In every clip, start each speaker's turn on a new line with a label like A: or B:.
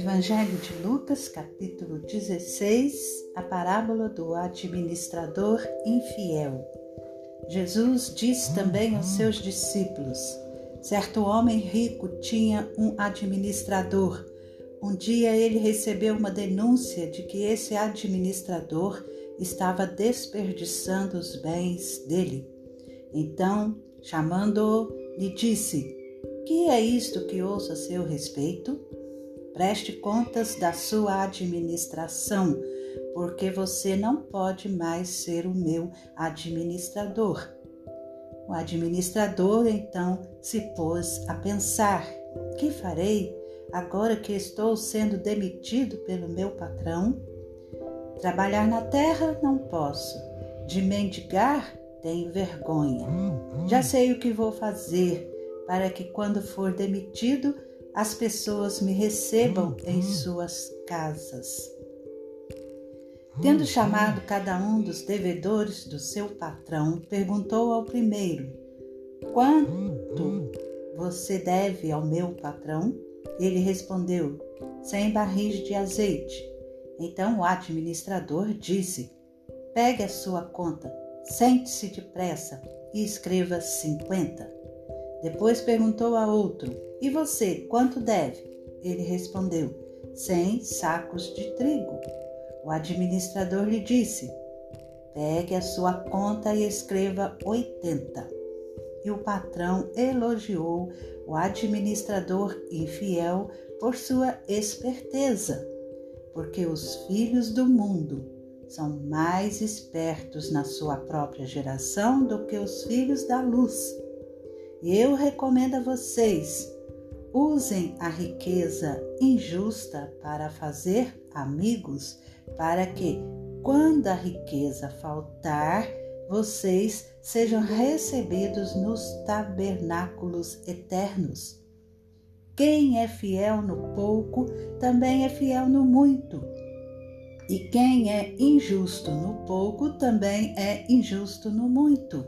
A: Evangelho de Lucas, capítulo 16, a parábola do administrador infiel. Jesus disse também aos seus discípulos: Certo homem rico tinha um administrador. Um dia ele recebeu uma denúncia de que esse administrador estava desperdiçando os bens dele. Então, chamando-o, lhe disse: Que é isto que ouço a seu respeito? Preste contas da sua administração, porque você não pode mais ser o meu administrador. O administrador então se pôs a pensar: que farei agora que estou sendo demitido pelo meu patrão? Trabalhar na terra não posso, de mendigar tenho vergonha. Já sei o que vou fazer para que, quando for demitido, as pessoas me recebam em suas casas. Tendo chamado cada um dos devedores do seu patrão, perguntou ao primeiro: Quanto você deve ao meu patrão? Ele respondeu: Cem barris de azeite. Então o administrador disse: Pegue a sua conta, sente-se depressa e escreva cinquenta. Depois perguntou a outro: E você, quanto deve? Ele respondeu: Cem sacos de trigo. O administrador lhe disse: Pegue a sua conta e escreva oitenta. E o patrão elogiou o administrador infiel por sua esperteza, porque os filhos do mundo são mais espertos na sua própria geração do que os filhos da luz. Eu recomendo a vocês: usem a riqueza injusta para fazer amigos, para que, quando a riqueza faltar, vocês sejam recebidos nos tabernáculos eternos. Quem é fiel no pouco também é fiel no muito. E quem é injusto no pouco também é injusto no muito.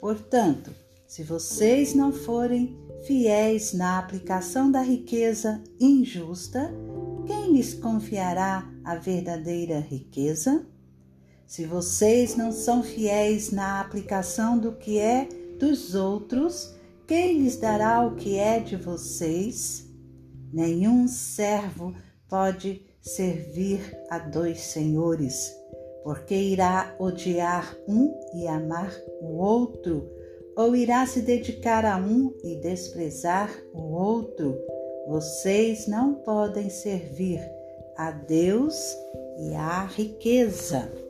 A: Portanto, se vocês não forem fiéis na aplicação da riqueza injusta, quem lhes confiará a verdadeira riqueza? Se vocês não são fiéis na aplicação do que é dos outros, quem lhes dará o que é de vocês? Nenhum servo pode servir a dois senhores, porque irá odiar um e amar o outro ou irá se dedicar a um e desprezar o outro? Vocês não podem servir a Deus e à riqueza.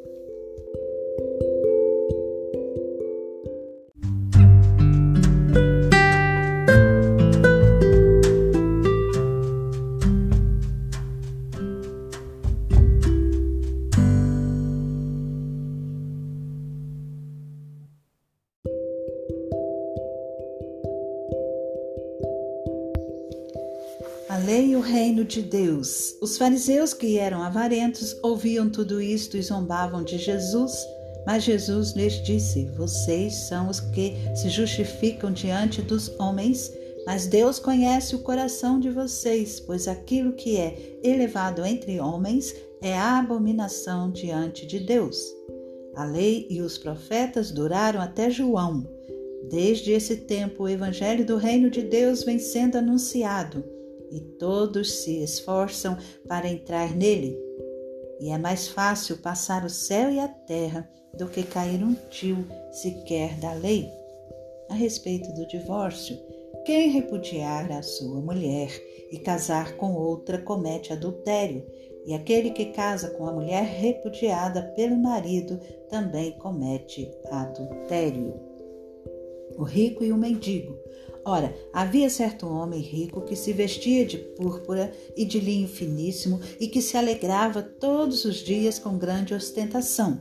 A: Lei e o reino de Deus. Os fariseus que eram avarentos ouviam tudo isto e zombavam de Jesus. Mas Jesus lhes disse: Vocês são os que se justificam diante dos homens, mas Deus conhece o coração de vocês, pois aquilo que é elevado entre homens é abominação diante de Deus. A lei e os profetas duraram até João. Desde esse tempo, o evangelho do reino de Deus vem sendo anunciado e todos se esforçam para entrar nele. E é mais fácil passar o céu e a terra do que cair um tio sequer da lei. A respeito do divórcio, quem repudiar a sua mulher e casar com outra comete adultério, e aquele que casa com a mulher repudiada pelo marido também comete adultério. O rico e o mendigo Ora, havia certo homem rico que se vestia de púrpura e de linho finíssimo e que se alegrava todos os dias com grande ostentação.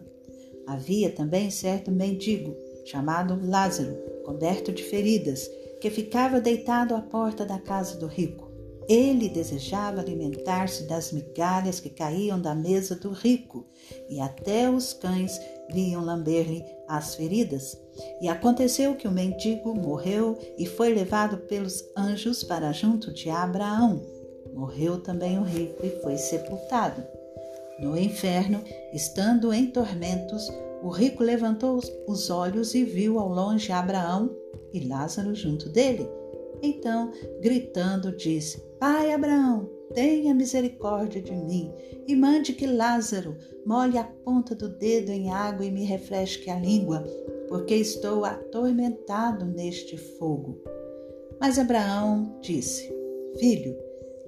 A: Havia também certo mendigo, chamado Lázaro, coberto de feridas, que ficava deitado à porta da casa do rico. Ele desejava alimentar-se das migalhas que caíam da mesa do rico, e até os cães vinham lamber-lhe as feridas. E aconteceu que o mendigo morreu e foi levado pelos anjos para junto de Abraão. morreu também o rico e foi sepultado. No inferno, estando em tormentos, o rico levantou os olhos e viu ao longe Abraão e Lázaro junto dele. Então, gritando, disse: Pai Abraão, tenha misericórdia de mim e mande que Lázaro molhe a ponta do dedo em água e me refresque a língua, porque estou atormentado neste fogo. Mas Abraão disse: Filho,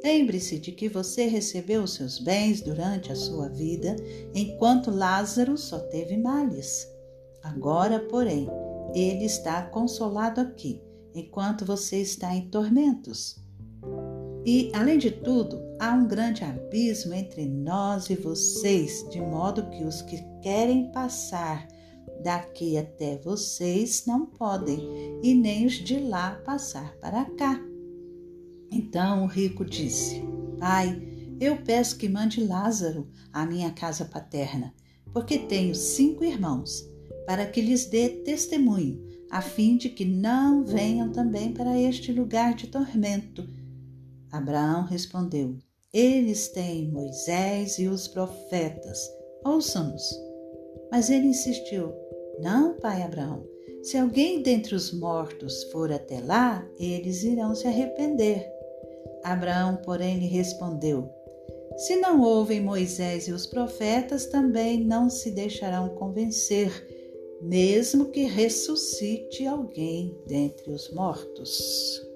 A: lembre-se de que você recebeu os seus bens durante a sua vida, enquanto Lázaro só teve males. Agora, porém, ele está consolado aqui, enquanto você está em tormentos. E, além de tudo, há um grande abismo entre nós e vocês, de modo que os que querem passar daqui até vocês não podem, e nem os de lá passar para cá. Então o rico disse: Pai, eu peço que mande Lázaro à minha casa paterna, porque tenho cinco irmãos, para que lhes dê testemunho, a fim de que não venham também para este lugar de tormento. Abraão respondeu: Eles têm Moisés e os profetas, ouçam-nos. Mas ele insistiu: não, pai Abraão. Se alguém dentre os mortos for até lá, eles irão se arrepender. Abraão, porém, lhe respondeu: Se não ouvem Moisés e os profetas, também não se deixarão convencer, mesmo que ressuscite alguém dentre os mortos.